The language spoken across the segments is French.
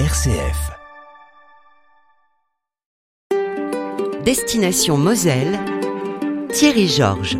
RCF. Destination Moselle, Thierry Georges.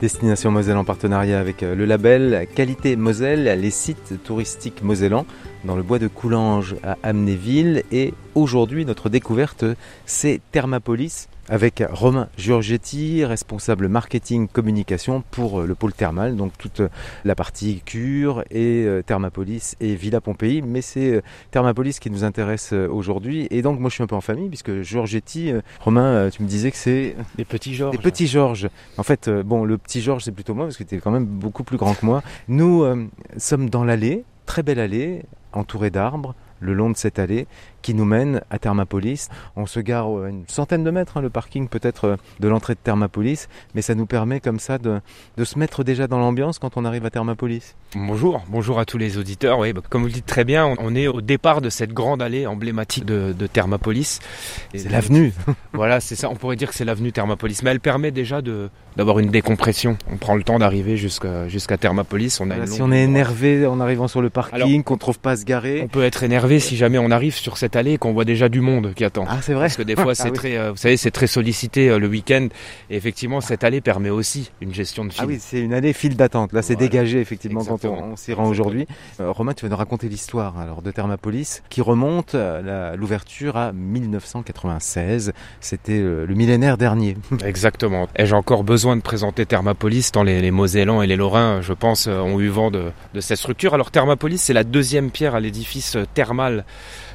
Destination Moselle en partenariat avec euh, le label Qualité Moselle, les sites touristiques mosellans dans le bois de Coulanges à Amnéville. Et aujourd'hui, notre découverte, c'est Thermapolis avec Romain Giorgetti, responsable marketing communication pour euh, le pôle thermal, donc toute euh, la partie cure et euh, Thermapolis et Villa Pompéi. Mais c'est Thermapolis qui nous intéresse aujourd'hui. Et donc moi je suis un peu en famille puisque Giorgetti, Romain, tu me disais que c'est des petits Georges. Des petits Georges. En fait, bon, le petit Georges c'est plutôt moi parce que tu es quand même beaucoup plus grand que moi. Nous sommes dans l'allée, très belle allée, entourée d'arbres le long de cette allée qui nous mène à Thermapolis. On se gare à une centaine de mètres, hein, le parking peut-être euh, de l'entrée de Thermapolis, mais ça nous permet comme ça de, se mettre déjà dans l'ambiance quand on arrive à Thermapolis. Bonjour, bonjour à tous les auditeurs. Oui, bah, comme vous le dites très bien, on est au départ de cette grande allée emblématique de, Thermapolis. C'est l'avenue. voilà, c'est ça. On pourrait dire que c'est l'avenue Thermapolis, mais elle permet déjà d'avoir une décompression. On prend le temps d'arriver jusqu'à jusqu'à Thermapolis. On a si on est énervé en arrivant sur le parking, qu'on trouve pas à se garer, on peut être énervé si jamais on arrive sur cette et qu'on voit déjà du monde qui attend. Ah, c'est vrai. Parce que des fois, c'est ah très, euh, vous savez, c'est très sollicité euh, le week-end. Et effectivement, cette allée permet aussi une gestion de file. Ah oui, c'est une allée file d'attente. Là, c'est dégagé effectivement quand on, s'y rend aujourd'hui. Euh, Romain, tu vas nous raconter l'histoire alors de Thermapolis qui remonte à l'ouverture à 1996. C'était le millénaire dernier. Exactement. Ai-je encore besoin de présenter Thermapolis tant les, les Mosellans et les Lorrains, je pense, ont eu vent de, de cette structure? Alors Thermapolis, c'est la deuxième pierre à l'édifice thermal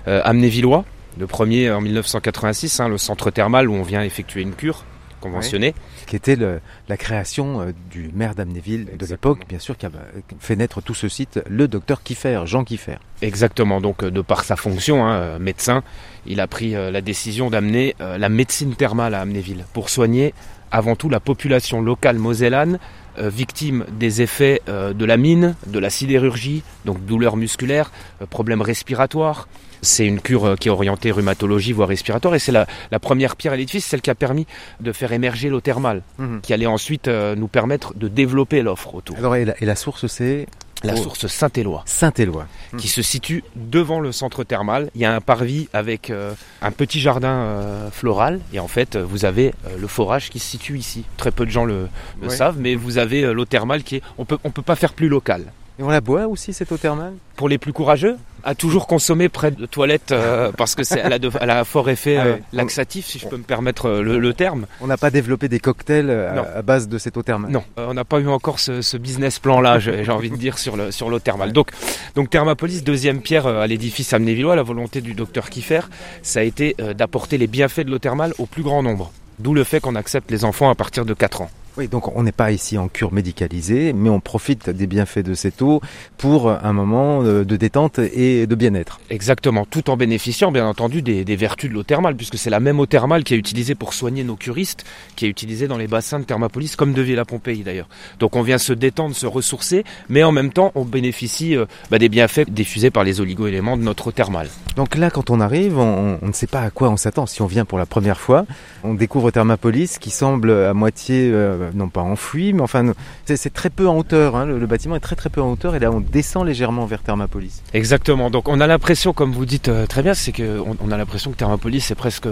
euh, amnévillois. Le premier en 1986, hein, le centre thermal où on vient effectuer une cure conventionnée. Qui était la création du maire d'Amnéville de l'époque, bien sûr, qui a fait naître tout ce site, le docteur Kiffer, Jean Kiffer. Exactement, donc de par sa fonction, médecin, il a pris la décision d'amener la médecine thermale à Amnéville pour soigner avant tout la population locale mosellane victime des effets de la mine, de la sidérurgie, donc douleurs musculaires, problèmes respiratoires, c'est une cure euh, qui est orientée rhumatologie, voire respiratoire, et c'est la, première pierre à l'édifice, celle qui a permis de faire émerger l'eau thermale, mhm. qui allait ensuite euh, nous permettre de développer l'offre autour. Alors, et la, source, c'est? La source Saint-Éloi. Saint-Éloi. Qui se situe devant le centre thermal. Il y a un parvis avec euh, un petit jardin floral. Et en fait, vous avez le forage qui se situe ici. Très peu de gens le, savent, mais vous avez l'eau thermale qui est. On peut, on peut pas faire plus local. Et on la boit aussi cette eau thermale Pour les plus courageux, à toujours consommer près de toilettes euh, parce que c'est elle, a un fort effet ah euh, laxatif si je peux me permettre euh, le, terme. On n'a pas développé des cocktails à, base de cette eau thermale. Non, on n'a pas eu encore ce, business plan là, j'ai envie de dire sur le sur l'eau thermale. Donc donc Thermapolis deuxième pierre à l'édifice amnévillois, la volonté du docteur Kiffer, ça a été d'apporter les bienfaits de l'eau thermale au plus grand nombre. D'où le fait qu'on accepte les enfants à partir de 4 ans. Oui, donc on n'est pas ici en cure médicalisée, mais on profite des bienfaits de cette eau pour un moment de détente et de bien-être. Exactement, tout en bénéficiant bien entendu des, vertus de l'eau thermale, puisque c'est la même eau thermale qui est utilisée pour soigner nos curistes, qui est utilisée dans les bassins de Thermapolis, comme de Villa-Pompéi d'ailleurs. Donc on vient se détendre, se ressourcer, mais en même temps on bénéficie euh, bah, des bienfaits diffusés par les oligo-éléments de notre eau thermale. Donc là, quand on arrive, on, ne sait pas à quoi on s'attend. Si on vient pour la première fois, on découvre Thermapolis qui semble à moitié... Euh, euh, non pas enfoui, mais enfin, c'est très peu en hauteur. Hein. Le, bâtiment est très très peu en hauteur et là on descend légèrement vers Thermapolis. Exactement. Donc on a l'impression, comme vous dites euh, très bien, c'est qu'on on a l'impression que Thermapolis est presque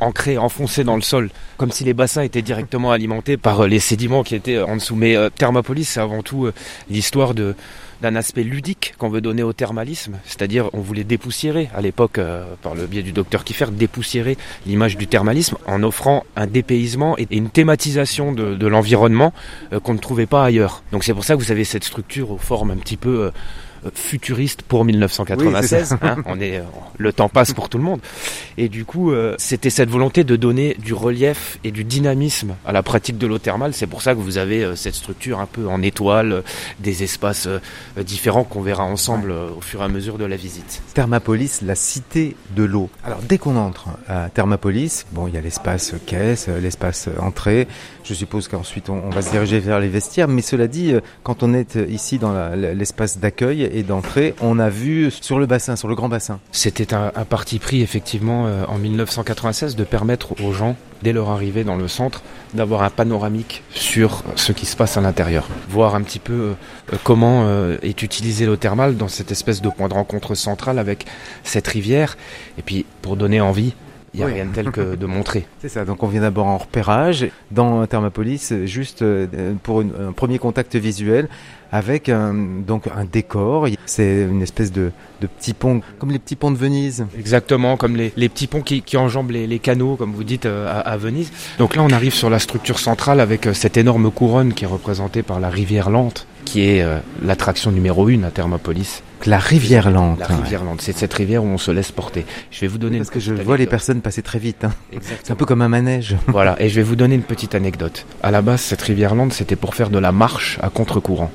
ancré, enfoncé dans le sol, comme si les bassins étaient directement alimentés par euh, les sédiments qui étaient en dessous. Mais Thermapolis, c'est avant tout l'histoire de d'un aspect ludique qu'on veut donner au thermalisme, c'est-à-dire on voulait dépoussiérer à l'époque, euh, par le biais du docteur Kiffer, dépoussiérer l'image du thermalisme en offrant un dépaysement et une thématisation de, l'environnement euh, qu'on ne trouvait pas ailleurs. Donc c'est pour ça que vous avez cette structure aux formes un petit peu... Futuriste pour 1996. Hein, on est, le temps passe pour tout le monde. Et du coup, euh, c'était cette volonté de donner du relief et du dynamisme à la pratique de l'eau thermale. C'est pour ça que vous avez euh, cette structure un peu en étoile, euh, des espaces différents qu'on verra ensemble au fur et à mesure de la visite. Thermapolis, la cité de l'eau. Alors dès qu'on entre à Thermapolis, bon, il y a l'espace caisse, l'espace entrée. Je suppose qu'ensuite on, va se diriger vers les vestiaires. Mais cela dit, quand on est ici dans l'espace d'accueil et d'entrée, on a vu sur le bassin, sur le grand bassin. C'était un, parti pris effectivement euh, en 1996 de permettre aux gens dès leur arrivée dans le centre, d'avoir un panoramique sur ce qui se passe à l'intérieur. Voir un petit peu euh, comment euh, est utilisé l'eau thermale dans cette espèce de point de rencontre central avec cette rivière. Et puis, pour donner envie, il n'y a Oui. rien de tel que de montrer. C'est ça, donc on vient d'abord en repérage dans Thermopolis, juste euh, pour une- un premier contact visuel avec un, donc un décor. C'est une espèce de, de petit pont, comme les petits ponts de Venise. Exactement, comme les, les petits ponts qui, qui enjambent les, les canaux, comme vous dites, euh, à, à Venise. Donc là, on arrive sur la structure centrale avec euh, cette énorme couronne qui est représentée par la rivière lente, qui est euh, l'attraction numéro une à Thermopolis. La rivière lente. La rivière lente, c'est cette rivière où on se laisse porter. Je vais vous donner Parce une que je vois les personnes passer très vite. hein. C'est un peu comme un manège. Voilà, et je vais vous donner une petite anecdote. À la base, cette rivière lente, c'était pour faire de la marche à contre-courant.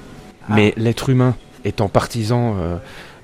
Ah. Mais l'être humain étant partisan euh,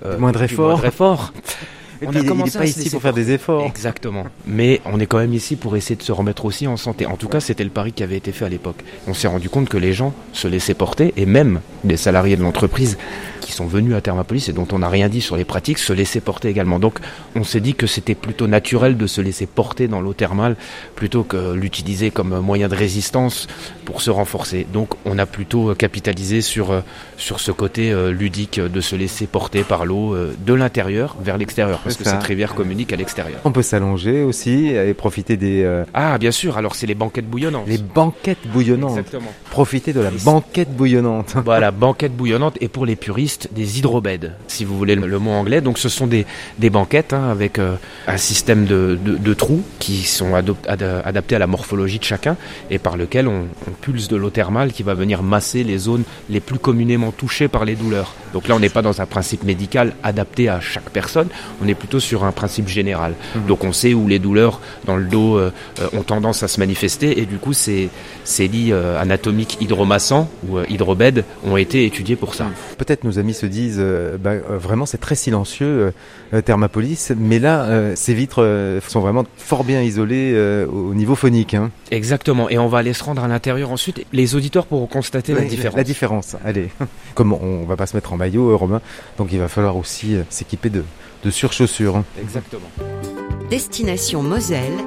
euh, Du moindre du effort. moindre effort, On a il commencé à pas ici pour faire des efforts. Exactement. Mais on est quand même ici pour essayer de se remettre aussi en santé. En tout cas, c'était le pari qui avait été fait à l'époque. On s'est rendu compte que les gens se laissaient porter, et même les salariés de l'entreprise qui sont venus à Thermopolis et dont on n'a rien dit sur les pratiques se laissaient porter également. Donc on s'est dit que c'était plutôt naturel de se laisser porter dans l'eau thermale plutôt que l'utiliser comme moyen de résistance pour se renforcer. Donc on a plutôt capitalisé sur, euh, sur ce côté euh, ludique de se laisser porter par l'eau euh, de l'intérieur vers l'extérieur, parce que ça. cette rivière communique à l'extérieur. On peut s'allonger aussi et profiter des euh, Ah, bien sûr, alors c'est les banquettes bouillonnantes. les banquettes bouillonnantes. Exactement. Profiter de la Et- banquette bouillonnante. Voilà, banquettes bouillonnantes et pour les puristes, des hydrobèdes, si vous voulez le, le mot anglais. Donc ce sont des, des banquettes hein, avec euh, un système de, de- de trous qui sont adop- ad- adaptés à la morphologie de chacun et par lequel on, on pulse de l'eau thermale qui va venir masser les zones les plus communément touchées par les douleurs. Donc là, on n'est pas dans un principe médical adapté à chaque personne, on est plutôt sur un principe général. Donc on sait où les douleurs dans le dos euh, euh, ont tendance à se manifester et du coup ces, ces lits euh, anatomiques hydromassants ou euh, hydrobèdes ont été étudiés pour ça. Peut-être nos amis se disent, bah, vraiment c'est très silencieux Thermopolis, mais là ces vitres sont vraiment fort bien isolées au niveau phonique. Hein. Exactement, et on va aller se rendre à l'intérieur ensuite. Les auditeurs pourront constater la différence. La différence, allez. Comme on va pas se mettre en maillot, Romain, donc il va falloir aussi s'équiper de, de surchaussures. Exactement. Destination Moselle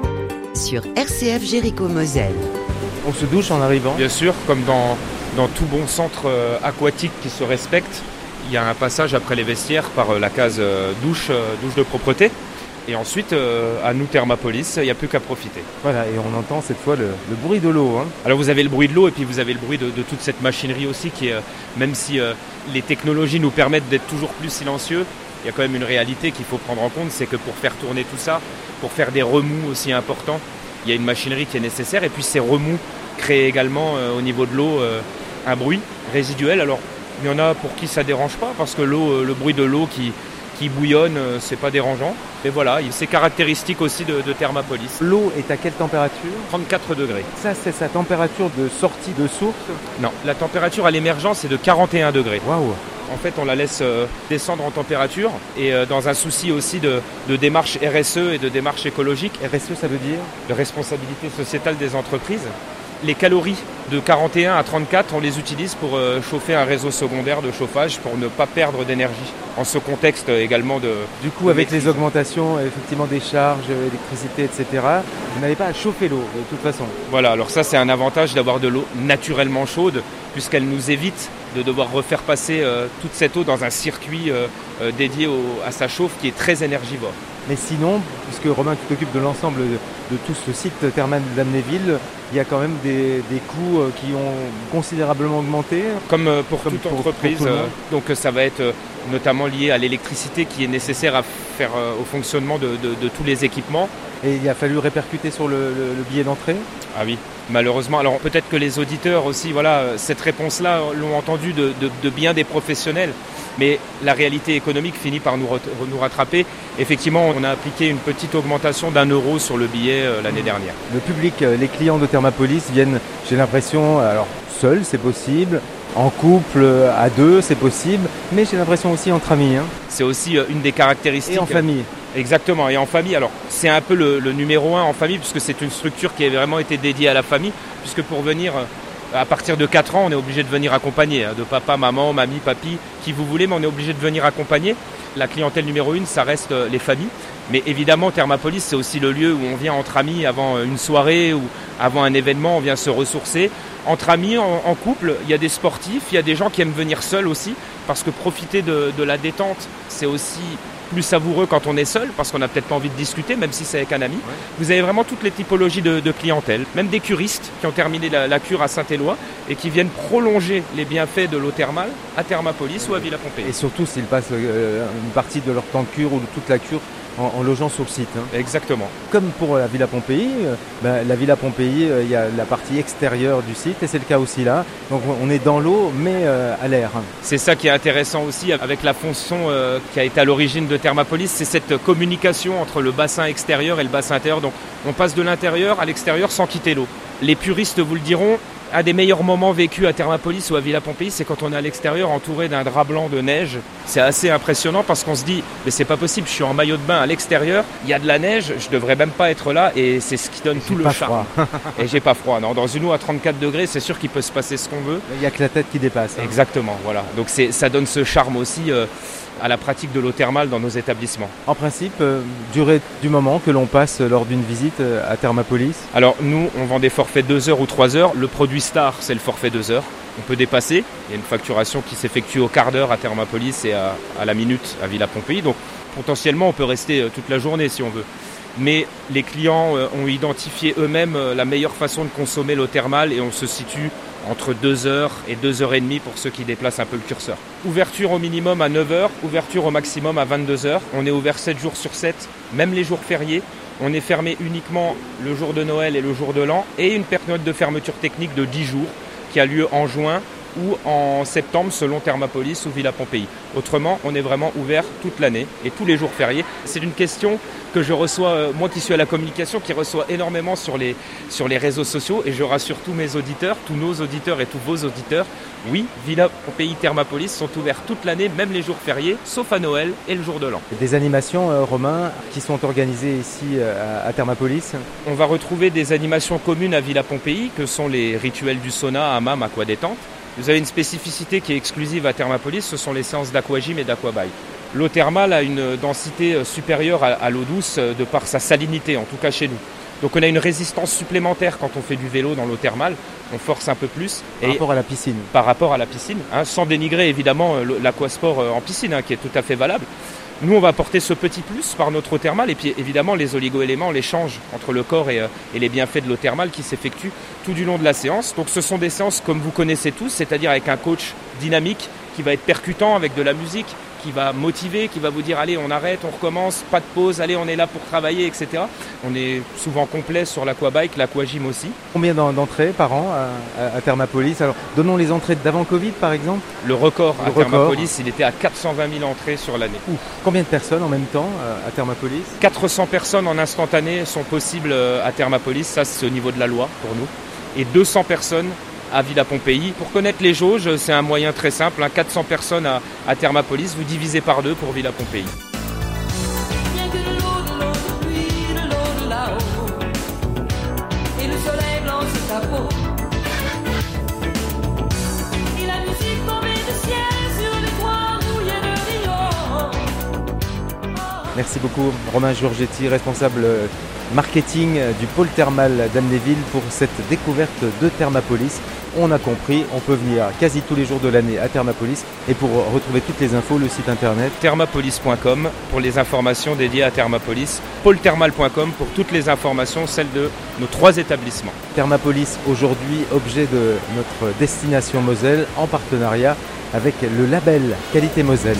sur RCF Jéricho Moselle. On se douche en arrivant Bien sûr, comme dans, dans tout bon centre euh, aquatique qui se respecte, il y a un passage après les vestiaires par euh, la case euh, douche, douche de propreté. Et ensuite, euh, à nous Thermopolis, il n'y a plus qu'à profiter. Voilà, et on entend cette fois le, le bruit de l'eau. hein. Alors vous avez le bruit de l'eau et puis vous avez le bruit de, de toute cette machinerie aussi qui est, euh, même si euh, les technologies nous permettent d'être toujours plus silencieux, il y a quand même une réalité qu'il faut prendre en compte, c'est que pour faire tourner tout ça, pour faire des remous aussi importants, il y a une machinerie qui est nécessaire et puis ces remous créent également euh, au niveau de l'eau euh, un bruit résiduel. Alors il y en a pour qui ça dérange pas parce que l'eau, euh, le bruit de l'eau qui, qui bouillonne, c'est pas dérangeant. Mais voilà, c'est caractéristique aussi de, de Thermopolis. L'eau est à quelle température? 34 degrés. Ça, c'est sa température de sortie de source? Non, la température à l'émergence est de 41 degrés. Waouh En fait, on la laisse euh, descendre en température et euh, dans un souci aussi de, de démarche RSE et de démarche écologique, RSE, ça veut dire? De responsabilité sociétale des entreprises. Les calories de 41 à 34, on les utilise pour euh, chauffer un réseau secondaire de chauffage pour ne pas perdre d'énergie. En ce contexte également de... Du coup, avec les augmentations effectivement des charges, électricité, etc., vous n'avez pas à chauffer l'eau de toute façon? Voilà, alors ça c'est un avantage d'avoir de l'eau naturellement chaude puisqu'elle nous évite de devoir refaire passer euh, toute cette eau dans un circuit euh, euh, dédié au- à sa chauffe qui est très énergivore. Mais sinon, puisque Romain, tu t'occupes de l'ensemble de, de tout ce site thermal d'Amnéville, il y a quand même des, des coûts qui ont considérablement augmenté. Comme pour Comme toute pour- pour entreprise, tout donc ça va être notamment lié à l'électricité qui est nécessaire à faire au fonctionnement de, de- de tous les équipements. Et il a fallu répercuter sur le, le- le billet d'entrée. Ah oui, malheureusement. Alors peut-être que les auditeurs aussi, voilà, cette réponse-là l'ont entendu de, de- de bien des professionnels, mais la réalité économique finit par nous, rattraper. Effectivement, on a appliqué une petite augmentation d'un euro sur le billet euh, l'année dernière. Le public, euh, les clients de Thermapolis viennent, j'ai l'impression, alors seul c'est possible, en couple, euh, à deux c'est possible, mais j'ai l'impression aussi entre amis hein, C'est aussi une des caractéristiques. et en famille. Exactement, et en famille. Alors, c'est un peu le, numéro un en famille, puisque c'est une structure qui a vraiment été dédiée à la famille, puisque pour venir, euh, à partir de 4 ans, on est obligé de venir accompagner, hein, de papa, maman, mamie, papy, qui vous voulez, mais on est obligé de venir accompagner. La clientèle numéro une, ça reste euh, les familles. Mais évidemment, Thermapolis, c'est aussi le lieu où on vient entre amis avant une soirée ou avant un événement, on vient se ressourcer. Entre amis, en, couple, il y a des sportifs, il y a des gens qui aiment venir seuls aussi, parce que profiter de, de la détente, c'est aussi plus savoureux quand on est seul, parce qu'on n'a peut-être pas envie de discuter, même si c'est avec un ami. Vous avez vraiment toutes les typologies de, clientèle, même des curistes qui ont terminé la, cure à Saint-Éloi et qui viennent prolonger les bienfaits de l'eau thermale à Thermapolis ou à Villa Pompée. Et surtout s'ils passent euh, une partie de leur temps de cure ou de toute la cure en, logeant sur le site. Hein. Exactement. Comme pour la Villa Pompéi, euh, ben, la Villa Pompéi, euh, il y a la partie extérieure du site et c'est le cas aussi là. Donc on est dans l'eau mais euh, à l'air. C'est ça qui est intéressant aussi avec la fonction qui a été à l'origine de Thermapolis, c'est cette communication entre le bassin extérieur et le bassin intérieur. Donc on passe de l'intérieur à l'extérieur sans quitter l'eau. Les puristes vous le diront, un des meilleurs moments vécus à Thermapolis ou à Villa Pompéi, c'est quand on est à l'extérieur entouré d'un drap blanc de neige. C'est assez impressionnant parce qu'on se dit, mais c'est pas possible, je suis en maillot de bain à l'extérieur, il y a de la neige, je devrais même pas être là et c'est ce qui donne tout le charme. et j'ai pas froid, non. Dans une eau à 34 degrés, c'est sûr qu'il peut se passer ce qu'on veut. Il y a que la tête qui dépasse. Hein. Exactement, voilà. Donc ça donne ce charme aussi. Euh, à la pratique de l'eau thermale dans nos établissements. En principe, euh, durée du moment que l'on passe lors d'une visite euh, à Thermapolis Alors nous, on vend des forfaits 2 heures ou 3 heures. Le produit star, c'est le forfait 2 heures. On peut dépasser. Il y a une facturation qui s'effectue au quart d'heure à Thermapolis et à, la minute à Villa Pompéi. Donc potentiellement, on peut rester euh, toute la journée si on veut. Mais les clients ont identifié eux-mêmes la meilleure façon de consommer l'eau thermale et on se situe entre 2h et 2h30 pour ceux qui déplacent un peu le curseur. Ouverture au minimum à 9h, ouverture au maximum à 22h. On est ouvert 7 jours sur 7, même les jours fériés. On est fermé uniquement le jour de Noël et le jour de l'an et une période de fermeture technique de 10 jours qui a lieu en juin ou en septembre selon Thermapolis ou Villa Pompéi. Autrement, on est vraiment ouvert toute l'année et tous les jours fériés. C'est une question que je reçois, euh, moi qui suis à la communication, qui reçoit énormément sur les, sur les réseaux sociaux et je rassure tous mes auditeurs, tous nos auditeurs et tous vos auditeurs. Oui, Villa Pompéi Thermapolis sont ouverts toute l'année, même les jours fériés, sauf à Noël et le jour de l'an. Des animations, euh, Romain, qui sont organisées ici euh, à Thermapolis? On va retrouver des animations communes à Villa Pompéi, que sont les rituels du sauna, hammam, aqua détente vous avez une spécificité qui est exclusive à Thermapolis, ce sont les séances d'aquagym et d'aquabail. L'eau thermale a une densité euh, supérieure à, l'eau douce euh, de par sa salinité, en tout cas chez nous. Donc on a une résistance supplémentaire quand on fait du vélo dans l'eau thermale, on force un peu plus. Par rapport à la piscine Par rapport à la piscine, hein, sans dénigrer évidemment euh, l'aquasport en piscine, hein, qui est tout à fait valable. Nous, on va apporter ce petit plus par notre eau thermale et puis évidemment les oligo-éléments, les change entre le corps et, euh, et les bienfaits de l'eau thermale qui s'effectuent tout du long de la séance. Donc ce sont des séances comme vous connaissez tous, c'est-à-dire avec un coach dynamique qui va être percutant avec de la musique, qui va motiver, qui va vous dire allez on arrête, on recommence, pas de pause, allez on est là pour travailler, etc. On est souvent complet sur l'aquabike, l'aquagym aussi. Combien d'entrées par an à, Thermapolis? Alors donnons les entrées d'avant Covid par exemple Le record à Thermapolis, il était à 420 000 entrées sur l'année. Combien de personnes en même temps euh, à Thermapolis? 400 personnes en instantané sont possibles euh, à Thermapolis, ça c'est au niveau de la loi pour nous. Et 200 personnes à Villa Pompéi. Pour connaître les jauges, c'est un moyen très simple. 400 hein. personnes à, à Thermapolis, vous divisez par deux pour Villa Pompéi. Merci beaucoup Romain Giorgetti, responsable marketing du pôle thermal d'Amnéville pour cette découverte de Thermapolis. On a compris, on peut venir quasi tous les jours de l'année à Thermapolis et pour retrouver toutes les infos, le site internet thermapolis.com pour les informations dédiées à Thermapolis, pôlethermal.com pour toutes les informations, celles de nos trois établissements. Thermapolis aujourd'hui objet de notre destination Moselle en partenariat avec le label Qualité Moselle.